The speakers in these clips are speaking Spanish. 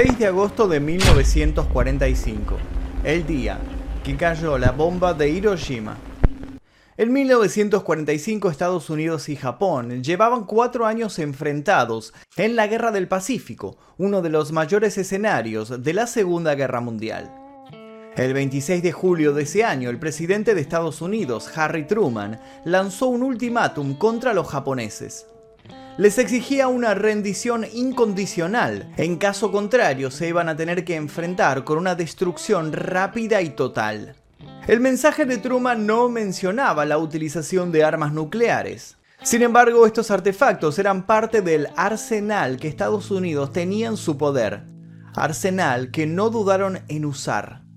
6 de agosto de 1945, el día que cayó la bomba de Hiroshima. En 1945 Estados Unidos y Japón llevaban cuatro años enfrentados en la Guerra del Pacífico, uno de los mayores escenarios de la Segunda Guerra Mundial. El 26 de julio de ese año, el presidente de Estados Unidos, Harry Truman, lanzó un ultimátum contra los japoneses les exigía una rendición incondicional. En caso contrario, se iban a tener que enfrentar con una destrucción rápida y total. El mensaje de Truman no mencionaba la utilización de armas nucleares. Sin embargo, estos artefactos eran parte del arsenal que Estados Unidos tenía en su poder. Arsenal que no dudaron en usar.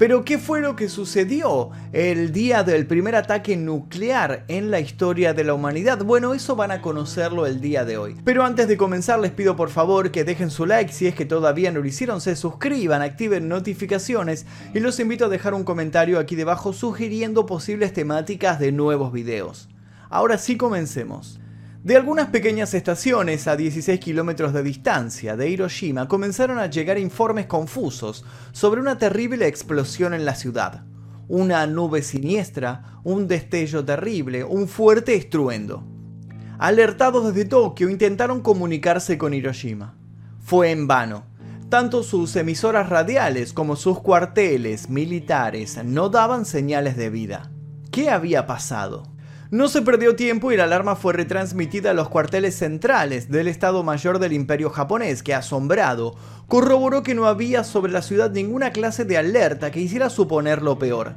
Pero ¿qué fue lo que sucedió el día del primer ataque nuclear en la historia de la humanidad? Bueno, eso van a conocerlo el día de hoy. Pero antes de comenzar les pido por favor que dejen su like si es que todavía no lo hicieron, se suscriban, activen notificaciones y los invito a dejar un comentario aquí debajo sugiriendo posibles temáticas de nuevos videos. Ahora sí comencemos. De algunas pequeñas estaciones a 16 kilómetros de distancia de Hiroshima comenzaron a llegar informes confusos sobre una terrible explosión en la ciudad. Una nube siniestra, un destello terrible, un fuerte estruendo. Alertados desde Tokio intentaron comunicarse con Hiroshima. Fue en vano. Tanto sus emisoras radiales como sus cuarteles militares no daban señales de vida. ¿Qué había pasado? No se perdió tiempo y la alarma fue retransmitida a los cuarteles centrales del Estado Mayor del Imperio japonés, que asombrado, corroboró que no había sobre la ciudad ninguna clase de alerta que hiciera suponer lo peor.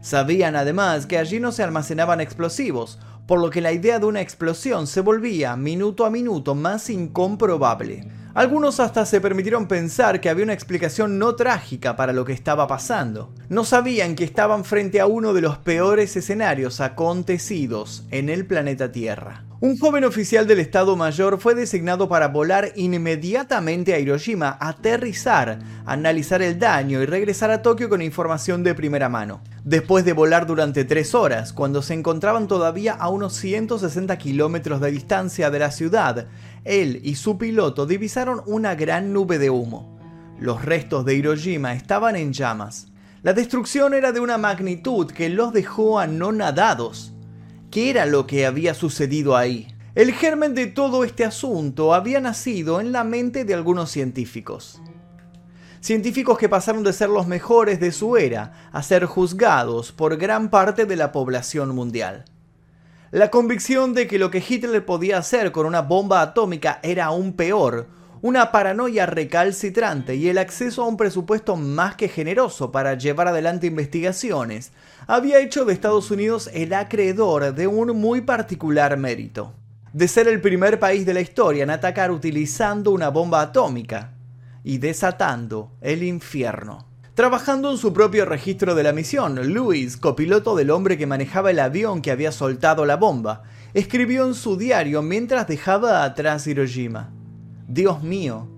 Sabían además que allí no se almacenaban explosivos, por lo que la idea de una explosión se volvía minuto a minuto más incomprobable. Algunos hasta se permitieron pensar que había una explicación no trágica para lo que estaba pasando. No sabían que estaban frente a uno de los peores escenarios acontecidos en el planeta Tierra. Un joven oficial del Estado Mayor fue designado para volar inmediatamente a Hiroshima, aterrizar, analizar el daño y regresar a Tokio con información de primera mano. Después de volar durante tres horas, cuando se encontraban todavía a unos 160 kilómetros de distancia de la ciudad, él y su piloto divisaron una gran nube de humo. Los restos de Hiroshima estaban en llamas. La destrucción era de una magnitud que los dejó anonadados. ¿Qué era lo que había sucedido ahí? El germen de todo este asunto había nacido en la mente de algunos científicos. Científicos que pasaron de ser los mejores de su era a ser juzgados por gran parte de la población mundial. La convicción de que lo que Hitler podía hacer con una bomba atómica era aún peor, una paranoia recalcitrante y el acceso a un presupuesto más que generoso para llevar adelante investigaciones, había hecho de Estados Unidos el acreedor de un muy particular mérito, de ser el primer país de la historia en atacar utilizando una bomba atómica y desatando el infierno. Trabajando en su propio registro de la misión, Lewis, copiloto del hombre que manejaba el avión que había soltado la bomba, escribió en su diario mientras dejaba atrás Hiroshima. Dios mío,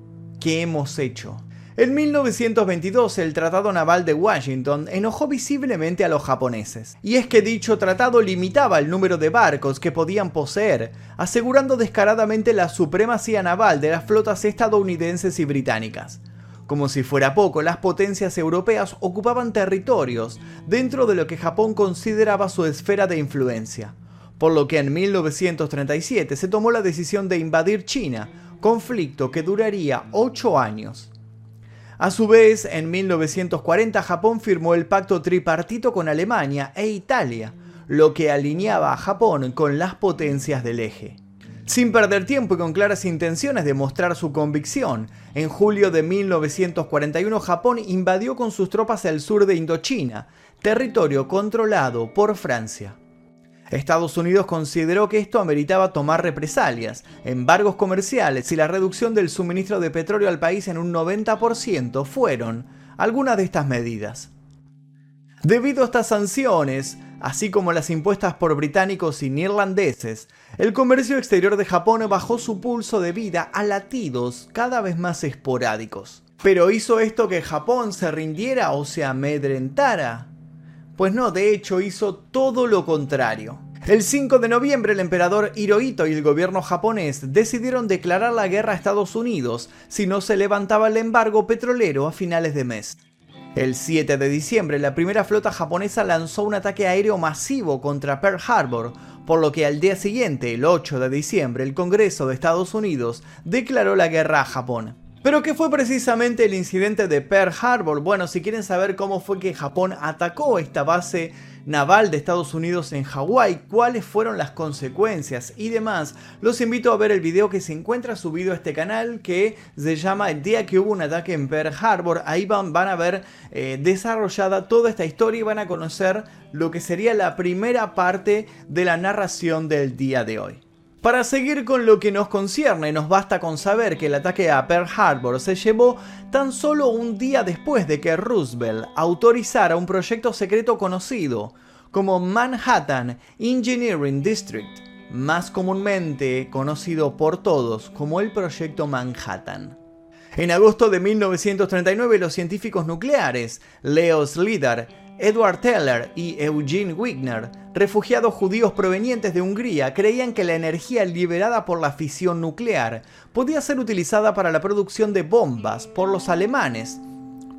¿qué hemos hecho? En 1922 el Tratado Naval de Washington enojó visiblemente a los japoneses, y es que dicho tratado limitaba el número de barcos que podían poseer, asegurando descaradamente la supremacía naval de las flotas estadounidenses y británicas. Como si fuera poco, las potencias europeas ocupaban territorios dentro de lo que Japón consideraba su esfera de influencia, por lo que en 1937 se tomó la decisión de invadir China, conflicto que duraría ocho años. A su vez, en 1940 Japón firmó el pacto tripartito con Alemania e Italia, lo que alineaba a Japón con las potencias del eje. Sin perder tiempo y con claras intenciones de mostrar su convicción, en julio de 1941 Japón invadió con sus tropas el sur de Indochina, territorio controlado por Francia. Estados Unidos consideró que esto ameritaba tomar represalias, embargos comerciales y la reducción del suministro de petróleo al país en un 90% fueron algunas de estas medidas. Debido a estas sanciones, así como las impuestas por británicos y neerlandeses, el comercio exterior de Japón bajó su pulso de vida a latidos cada vez más esporádicos. ¿Pero hizo esto que Japón se rindiera o se amedrentara? Pues no, de hecho hizo todo lo contrario. El 5 de noviembre el emperador Hirohito y el gobierno japonés decidieron declarar la guerra a Estados Unidos si no se levantaba el embargo petrolero a finales de mes. El 7 de diciembre la primera flota japonesa lanzó un ataque aéreo masivo contra Pearl Harbor, por lo que al día siguiente, el 8 de diciembre, el Congreso de Estados Unidos declaró la guerra a Japón. Pero ¿qué fue precisamente el incidente de Pearl Harbor? Bueno, si quieren saber cómo fue que Japón atacó esta base naval de Estados Unidos en Hawái, cuáles fueron las consecuencias y demás, los invito a ver el video que se encuentra subido a este canal que se llama El día que hubo un ataque en Pearl Harbor. Ahí van, van a ver eh, desarrollada toda esta historia y van a conocer lo que sería la primera parte de la narración del día de hoy. Para seguir con lo que nos concierne, nos basta con saber que el ataque a Pearl Harbor se llevó tan solo un día después de que Roosevelt autorizara un proyecto secreto conocido como Manhattan Engineering District, más comúnmente conocido por todos como el Proyecto Manhattan. En agosto de 1939 los científicos nucleares Leo Slidar Edward Teller y Eugene Wigner, refugiados judíos provenientes de Hungría, creían que la energía liberada por la fisión nuclear podía ser utilizada para la producción de bombas por los alemanes,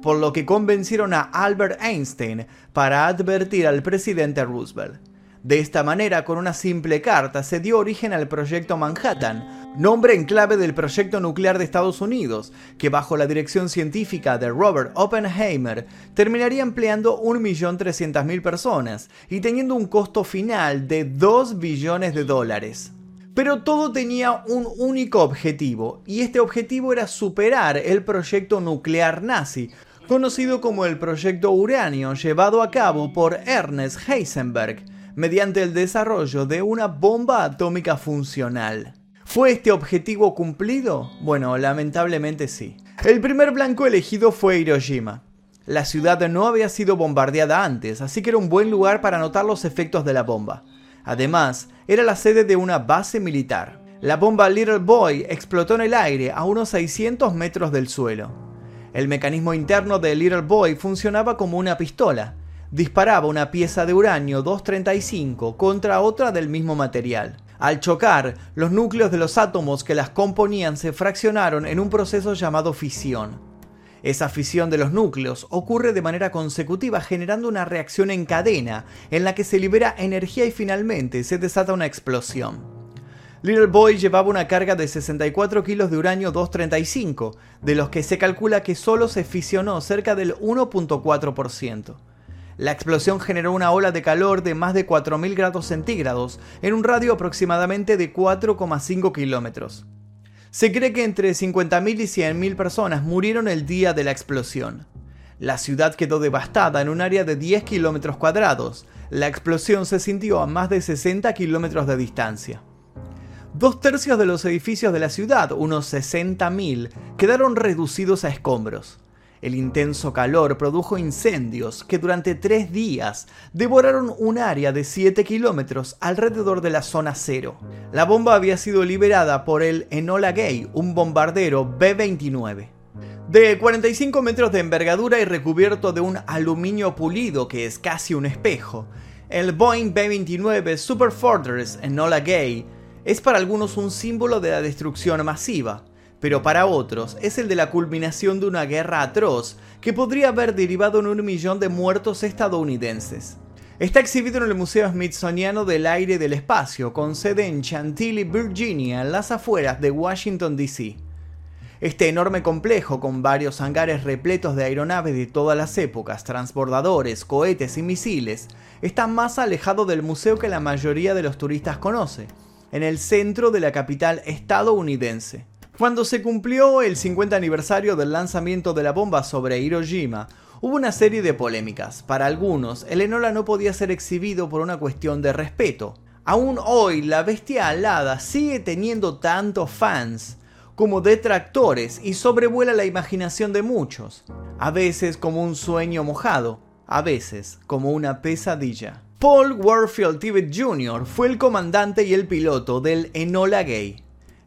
por lo que convencieron a Albert Einstein para advertir al presidente Roosevelt. De esta manera, con una simple carta, se dio origen al Proyecto Manhattan, nombre en clave del proyecto nuclear de Estados Unidos, que bajo la dirección científica de Robert Oppenheimer terminaría empleando 1.300.000 personas y teniendo un costo final de 2 billones de dólares. Pero todo tenía un único objetivo, y este objetivo era superar el proyecto nuclear nazi, conocido como el Proyecto Uranio, llevado a cabo por Ernest Heisenberg, mediante el desarrollo de una bomba atómica funcional. ¿Fue este objetivo cumplido? Bueno, lamentablemente sí. El primer blanco elegido fue Hiroshima. La ciudad no había sido bombardeada antes, así que era un buen lugar para notar los efectos de la bomba. Además, era la sede de una base militar. La bomba Little Boy explotó en el aire a unos 600 metros del suelo. El mecanismo interno de Little Boy funcionaba como una pistola, disparaba una pieza de uranio 235 contra otra del mismo material. Al chocar, los núcleos de los átomos que las componían se fraccionaron en un proceso llamado fisión. Esa fisión de los núcleos ocurre de manera consecutiva generando una reacción en cadena en la que se libera energía y finalmente se desata una explosión. Little Boy llevaba una carga de 64 kilos de uranio 235, de los que se calcula que solo se fisionó cerca del 1.4%. La explosión generó una ola de calor de más de 4.000 grados centígrados en un radio aproximadamente de 4,5 kilómetros. Se cree que entre 50.000 y 100.000 personas murieron el día de la explosión. La ciudad quedó devastada en un área de 10 kilómetros cuadrados. La explosión se sintió a más de 60 kilómetros de distancia. Dos tercios de los edificios de la ciudad, unos 60.000, quedaron reducidos a escombros. El intenso calor produjo incendios que durante tres días devoraron un área de 7 kilómetros alrededor de la zona cero. La bomba había sido liberada por el Enola Gay, un bombardero B-29. De 45 metros de envergadura y recubierto de un aluminio pulido que es casi un espejo, el Boeing B-29 Super Fortress Enola Gay es para algunos un símbolo de la destrucción masiva pero para otros es el de la culminación de una guerra atroz que podría haber derivado en un millón de muertos estadounidenses. Está exhibido en el Museo Smithsoniano del Aire y del Espacio, con sede en Chantilly, Virginia, en las afueras de Washington, D.C. Este enorme complejo, con varios hangares repletos de aeronaves de todas las épocas, transbordadores, cohetes y misiles, está más alejado del museo que la mayoría de los turistas conoce, en el centro de la capital estadounidense. Cuando se cumplió el 50 aniversario del lanzamiento de la bomba sobre Hiroshima, hubo una serie de polémicas. Para algunos, el Enola no podía ser exhibido por una cuestión de respeto. Aún hoy, la bestia alada sigue teniendo tantos fans como detractores y sobrevuela la imaginación de muchos, a veces como un sueño mojado, a veces como una pesadilla. Paul Warfield Tibbet Jr. fue el comandante y el piloto del Enola Gay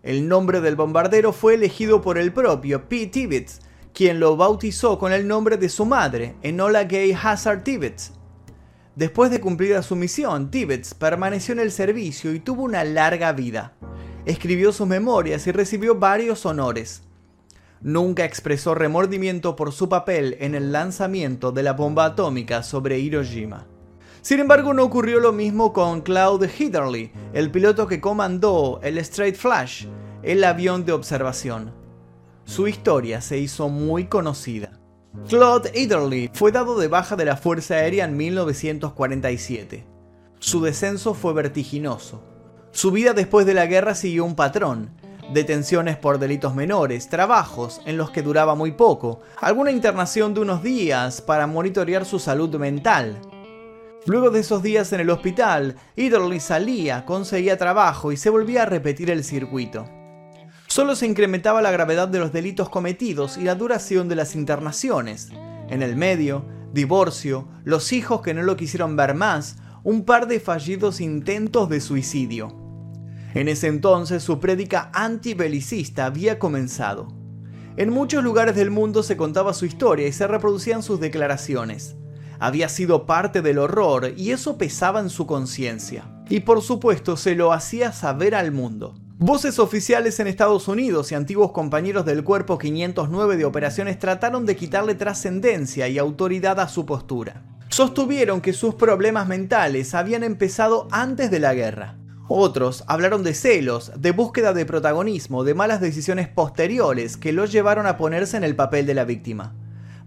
el nombre del bombardero fue elegido por el propio Pete Tibbets, quien lo bautizó con el nombre de su madre, Enola Gay Hazard Tibbets. Después de cumplida su misión, Tibbets permaneció en el servicio y tuvo una larga vida. Escribió sus memorias y recibió varios honores. Nunca expresó remordimiento por su papel en el lanzamiento de la bomba atómica sobre Hiroshima. Sin embargo, no ocurrió lo mismo con Claude Hitterly, el piloto que comandó el Straight Flash, el avión de observación. Su historia se hizo muy conocida. Claude Hitterly fue dado de baja de la Fuerza Aérea en 1947. Su descenso fue vertiginoso. Su vida después de la guerra siguió un patrón, detenciones por delitos menores, trabajos en los que duraba muy poco, alguna internación de unos días para monitorear su salud mental. Luego de esos días en el hospital, Ederly salía, conseguía trabajo y se volvía a repetir el circuito. Solo se incrementaba la gravedad de los delitos cometidos y la duración de las internaciones. En el medio, divorcio, los hijos que no lo quisieron ver más, un par de fallidos intentos de suicidio. En ese entonces su prédica antibelicista había comenzado. En muchos lugares del mundo se contaba su historia y se reproducían sus declaraciones. Había sido parte del horror y eso pesaba en su conciencia. Y por supuesto se lo hacía saber al mundo. Voces oficiales en Estados Unidos y antiguos compañeros del Cuerpo 509 de operaciones trataron de quitarle trascendencia y autoridad a su postura. Sostuvieron que sus problemas mentales habían empezado antes de la guerra. Otros hablaron de celos, de búsqueda de protagonismo, de malas decisiones posteriores que los llevaron a ponerse en el papel de la víctima.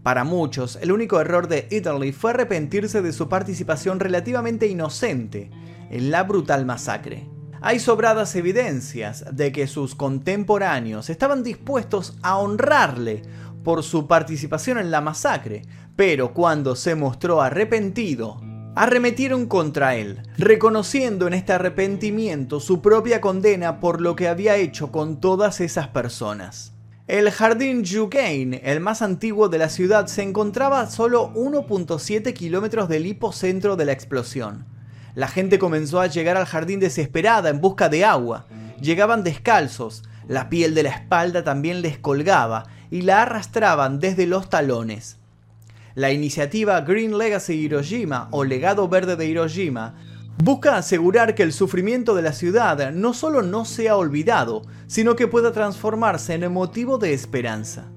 Para muchos, el único error de Italy fue arrepentirse de su participación relativamente inocente en la brutal masacre. Hay sobradas evidencias de que sus contemporáneos estaban dispuestos a honrarle por su participación en la masacre, pero cuando se mostró arrepentido, arremetieron contra él, reconociendo en este arrepentimiento su propia condena por lo que había hecho con todas esas personas. El jardín Jugain, el más antiguo de la ciudad, se encontraba a solo 1.7 kilómetros del hipocentro de la explosión. La gente comenzó a llegar al jardín desesperada en busca de agua. Llegaban descalzos, la piel de la espalda también les colgaba y la arrastraban desde los talones. La iniciativa Green Legacy Hiroshima o Legado Verde de Hiroshima busca asegurar que el sufrimiento de la ciudad no solo no sea olvidado, sino que pueda transformarse en motivo de esperanza.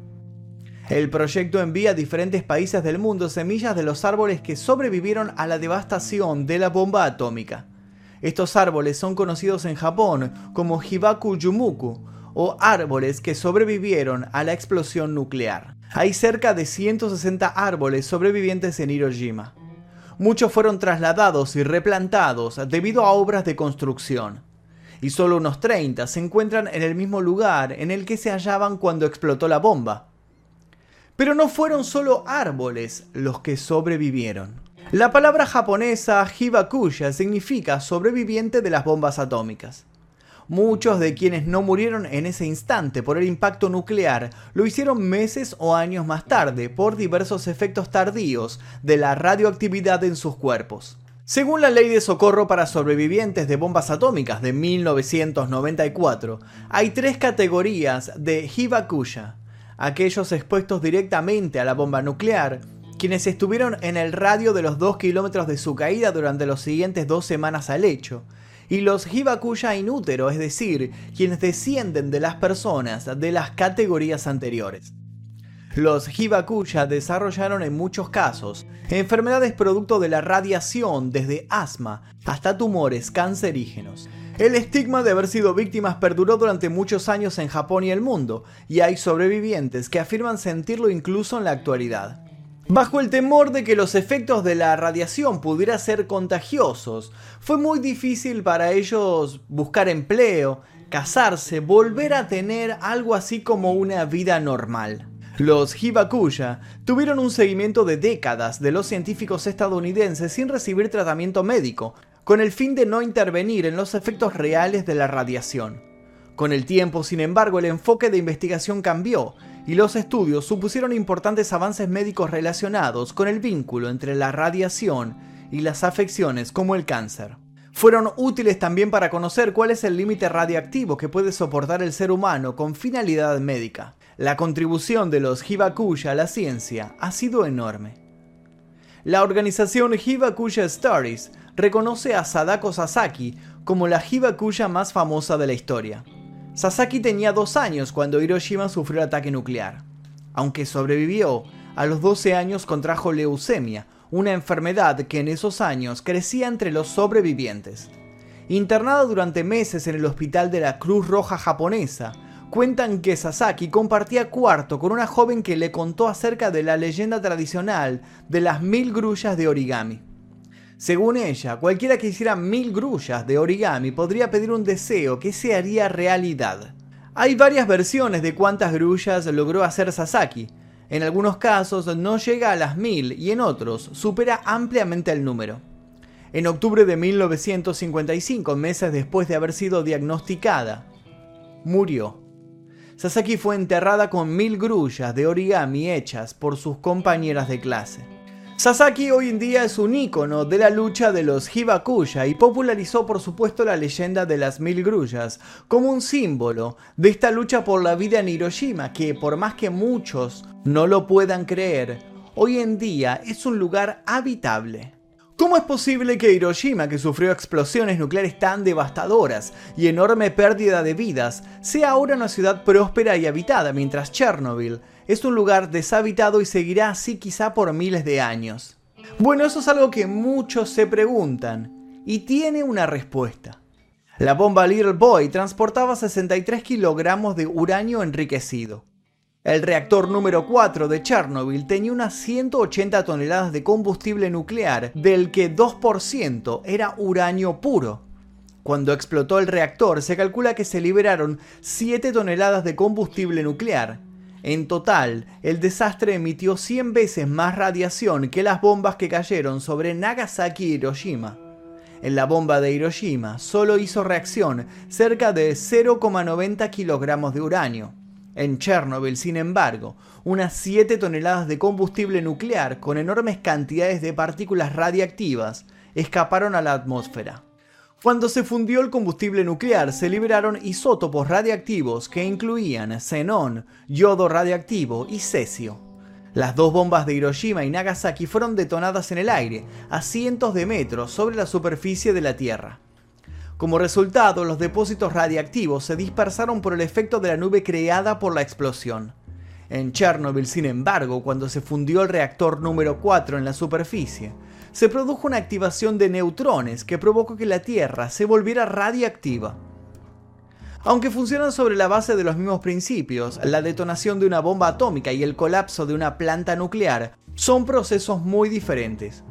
El proyecto envía a diferentes países del mundo semillas de los árboles que sobrevivieron a la devastación de la bomba atómica. Estos árboles son conocidos en Japón como Hibaku Yumuku, o árboles que sobrevivieron a la explosión nuclear. Hay cerca de 160 árboles sobrevivientes en Hiroshima. Muchos fueron trasladados y replantados debido a obras de construcción. Y solo unos 30 se encuentran en el mismo lugar en el que se hallaban cuando explotó la bomba. Pero no fueron solo árboles los que sobrevivieron. La palabra japonesa Hibakusha significa sobreviviente de las bombas atómicas. Muchos de quienes no murieron en ese instante por el impacto nuclear lo hicieron meses o años más tarde por diversos efectos tardíos de la radioactividad en sus cuerpos. Según la Ley de Socorro para Sobrevivientes de Bombas Atómicas de 1994, hay tres categorías de Hibakusha. Aquellos expuestos directamente a la bomba nuclear, quienes estuvieron en el radio de los 2 kilómetros de su caída durante los siguientes dos semanas al hecho, y los Hibakuya inútero, es decir, quienes descienden de las personas de las categorías anteriores. Los Hibakuya desarrollaron en muchos casos enfermedades producto de la radiación desde asma hasta tumores cancerígenos. El estigma de haber sido víctimas perduró durante muchos años en Japón y el mundo, y hay sobrevivientes que afirman sentirlo incluso en la actualidad. Bajo el temor de que los efectos de la radiación pudieran ser contagiosos, fue muy difícil para ellos buscar empleo, casarse, volver a tener algo así como una vida normal. Los Hibakuya tuvieron un seguimiento de décadas de los científicos estadounidenses sin recibir tratamiento médico, con el fin de no intervenir en los efectos reales de la radiación. Con el tiempo, sin embargo, el enfoque de investigación cambió y los estudios supusieron importantes avances médicos relacionados con el vínculo entre la radiación y las afecciones como el cáncer. Fueron útiles también para conocer cuál es el límite radiactivo que puede soportar el ser humano con finalidad médica. La contribución de los Hibakuya a la ciencia ha sido enorme. La organización Hibakusha Stories reconoce a Sadako Sasaki como la Hibakusha más famosa de la historia. Sasaki tenía dos años cuando Hiroshima sufrió el ataque nuclear. Aunque sobrevivió, a los 12 años contrajo leucemia, una enfermedad que en esos años crecía entre los sobrevivientes. Internado durante meses en el hospital de la Cruz Roja japonesa, cuentan que Sasaki compartía cuarto con una joven que le contó acerca de la leyenda tradicional de las mil grullas de origami. Según ella, cualquiera que hiciera mil grullas de origami podría pedir un deseo que se haría realidad. Hay varias versiones de cuántas grullas logró hacer Sasaki. En algunos casos no llega a las mil y en otros supera ampliamente el número. En octubre de 1955, meses después de haber sido diagnosticada, murió. Sasaki fue enterrada con mil grullas de origami hechas por sus compañeras de clase. Sasaki hoy en día es un ícono de la lucha de los Hibakusha y popularizó por supuesto la leyenda de las mil grullas como un símbolo de esta lucha por la vida en Hiroshima que por más que muchos no lo puedan creer, hoy en día es un lugar habitable. ¿Cómo es posible que Hiroshima, que sufrió explosiones nucleares tan devastadoras y enorme pérdida de vidas, sea ahora una ciudad próspera y habitada, mientras Chernobyl es un lugar deshabitado y seguirá así quizá por miles de años? Bueno, eso es algo que muchos se preguntan y tiene una respuesta. La bomba Little Boy transportaba 63 kilogramos de uranio enriquecido. El reactor número 4 de Chernobyl tenía unas 180 toneladas de combustible nuclear, del que 2% era uranio puro. Cuando explotó el reactor se calcula que se liberaron 7 toneladas de combustible nuclear. En total, el desastre emitió 100 veces más radiación que las bombas que cayeron sobre Nagasaki y Hiroshima. En la bomba de Hiroshima solo hizo reacción cerca de 0,90 kilogramos de uranio. En Chernobyl, sin embargo, unas 7 toneladas de combustible nuclear con enormes cantidades de partículas radiactivas escaparon a la atmósfera. Cuando se fundió el combustible nuclear se liberaron isótopos radiactivos que incluían xenón, yodo radiactivo y cesio. Las dos bombas de Hiroshima y Nagasaki fueron detonadas en el aire, a cientos de metros sobre la superficie de la Tierra. Como resultado, los depósitos radiactivos se dispersaron por el efecto de la nube creada por la explosión. En Chernobyl, sin embargo, cuando se fundió el reactor número 4 en la superficie, se produjo una activación de neutrones que provocó que la Tierra se volviera radiactiva. Aunque funcionan sobre la base de los mismos principios, la detonación de una bomba atómica y el colapso de una planta nuclear son procesos muy diferentes.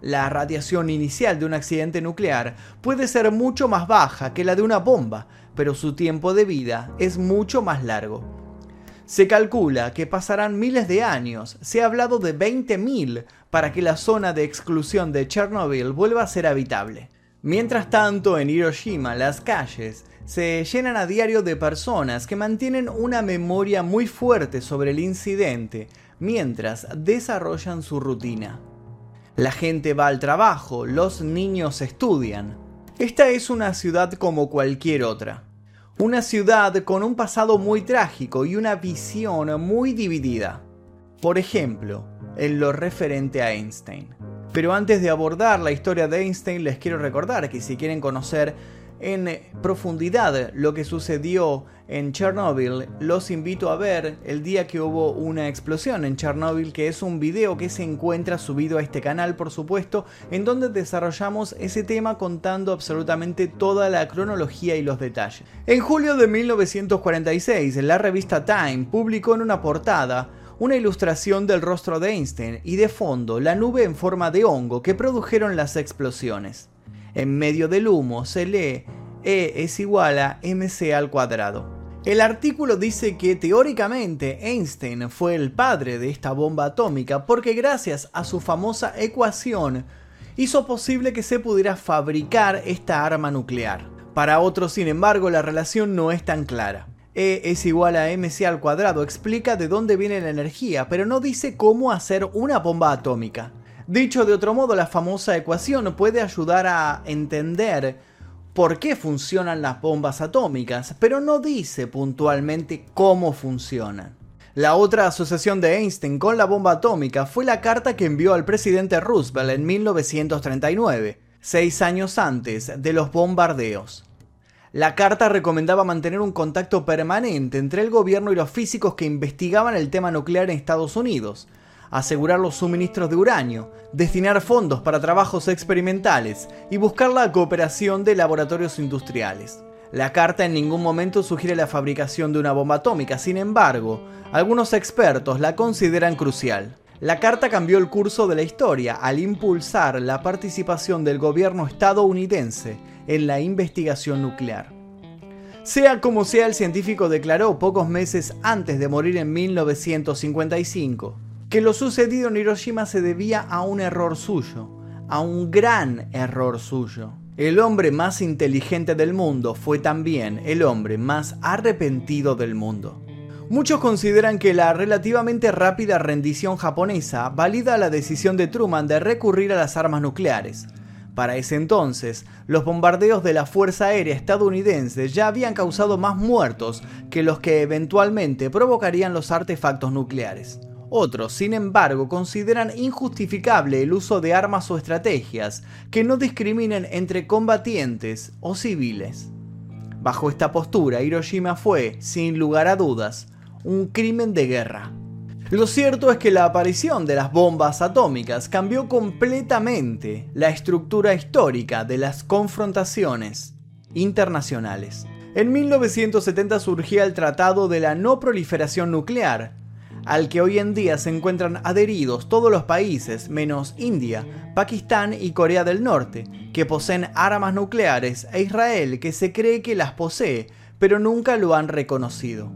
La radiación inicial de un accidente nuclear puede ser mucho más baja que la de una bomba, pero su tiempo de vida es mucho más largo. Se calcula que pasarán miles de años, se ha hablado de 20.000, para que la zona de exclusión de Chernobyl vuelva a ser habitable. Mientras tanto, en Hiroshima las calles se llenan a diario de personas que mantienen una memoria muy fuerte sobre el incidente mientras desarrollan su rutina. La gente va al trabajo, los niños estudian. Esta es una ciudad como cualquier otra. Una ciudad con un pasado muy trágico y una visión muy dividida. Por ejemplo, en lo referente a Einstein. Pero antes de abordar la historia de Einstein, les quiero recordar que si quieren conocer en profundidad lo que sucedió en Chernobyl, los invito a ver el día que hubo una explosión en Chernobyl, que es un video que se encuentra subido a este canal, por supuesto, en donde desarrollamos ese tema contando absolutamente toda la cronología y los detalles. En julio de 1946, la revista Time publicó en una portada una ilustración del rostro de Einstein y de fondo la nube en forma de hongo que produjeron las explosiones. En medio del humo se lee E es igual a mc al cuadrado. El artículo dice que teóricamente Einstein fue el padre de esta bomba atómica porque gracias a su famosa ecuación hizo posible que se pudiera fabricar esta arma nuclear. Para otros, sin embargo, la relación no es tan clara. E es igual a mc al cuadrado explica de dónde viene la energía, pero no dice cómo hacer una bomba atómica. Dicho de otro modo, la famosa ecuación puede ayudar a entender por qué funcionan las bombas atómicas, pero no dice puntualmente cómo funcionan. La otra asociación de Einstein con la bomba atómica fue la carta que envió al presidente Roosevelt en 1939, seis años antes de los bombardeos. La carta recomendaba mantener un contacto permanente entre el gobierno y los físicos que investigaban el tema nuclear en Estados Unidos, asegurar los suministros de uranio, destinar fondos para trabajos experimentales y buscar la cooperación de laboratorios industriales. La carta en ningún momento sugiere la fabricación de una bomba atómica, sin embargo, algunos expertos la consideran crucial. La carta cambió el curso de la historia al impulsar la participación del gobierno estadounidense en la investigación nuclear. Sea como sea, el científico declaró pocos meses antes de morir en 1955 que lo sucedido en Hiroshima se debía a un error suyo, a un gran error suyo. El hombre más inteligente del mundo fue también el hombre más arrepentido del mundo. Muchos consideran que la relativamente rápida rendición japonesa valida la decisión de Truman de recurrir a las armas nucleares, para ese entonces, los bombardeos de la Fuerza Aérea estadounidense ya habían causado más muertos que los que eventualmente provocarían los artefactos nucleares. Otros, sin embargo, consideran injustificable el uso de armas o estrategias que no discriminen entre combatientes o civiles. Bajo esta postura, Hiroshima fue, sin lugar a dudas, un crimen de guerra. Lo cierto es que la aparición de las bombas atómicas cambió completamente la estructura histórica de las confrontaciones internacionales. En 1970 surgía el Tratado de la No Proliferación Nuclear, al que hoy en día se encuentran adheridos todos los países menos India, Pakistán y Corea del Norte, que poseen armas nucleares, e Israel, que se cree que las posee, pero nunca lo han reconocido.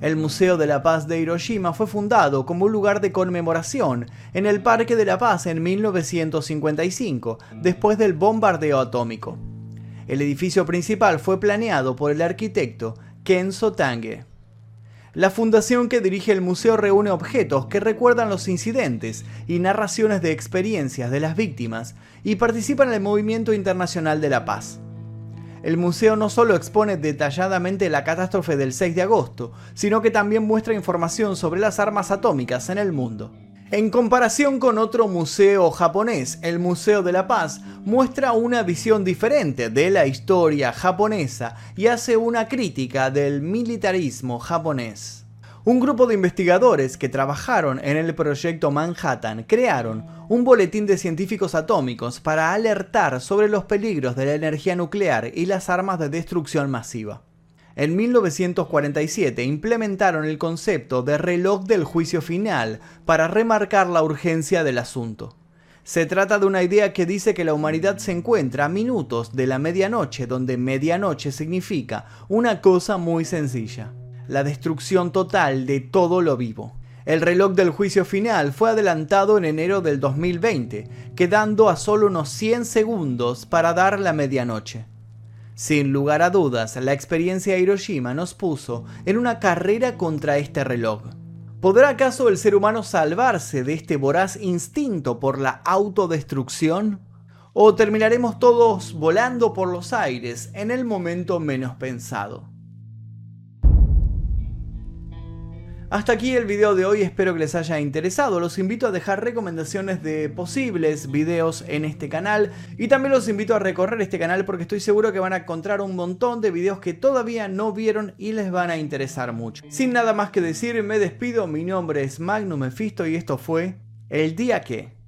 El Museo de la Paz de Hiroshima fue fundado como un lugar de conmemoración en el Parque de la Paz en 1955, después del bombardeo atómico. El edificio principal fue planeado por el arquitecto Kenzo Tange. La fundación que dirige el museo reúne objetos que recuerdan los incidentes y narraciones de experiencias de las víctimas y participa en el movimiento internacional de la paz. El museo no solo expone detalladamente la catástrofe del 6 de agosto, sino que también muestra información sobre las armas atómicas en el mundo. En comparación con otro museo japonés, el Museo de la Paz muestra una visión diferente de la historia japonesa y hace una crítica del militarismo japonés. Un grupo de investigadores que trabajaron en el proyecto Manhattan crearon un boletín de científicos atómicos para alertar sobre los peligros de la energía nuclear y las armas de destrucción masiva. En 1947 implementaron el concepto de reloj del juicio final para remarcar la urgencia del asunto. Se trata de una idea que dice que la humanidad se encuentra a minutos de la medianoche, donde medianoche significa una cosa muy sencilla la destrucción total de todo lo vivo. El reloj del juicio final fue adelantado en enero del 2020, quedando a solo unos 100 segundos para dar la medianoche. Sin lugar a dudas, la experiencia de Hiroshima nos puso en una carrera contra este reloj. ¿Podrá acaso el ser humano salvarse de este voraz instinto por la autodestrucción? ¿O terminaremos todos volando por los aires en el momento menos pensado? Hasta aquí el video de hoy, espero que les haya interesado. Los invito a dejar recomendaciones de posibles videos en este canal y también los invito a recorrer este canal porque estoy seguro que van a encontrar un montón de videos que todavía no vieron y les van a interesar mucho. Sin nada más que decir, me despido, mi nombre es Magnum Mephisto y esto fue El Día Que...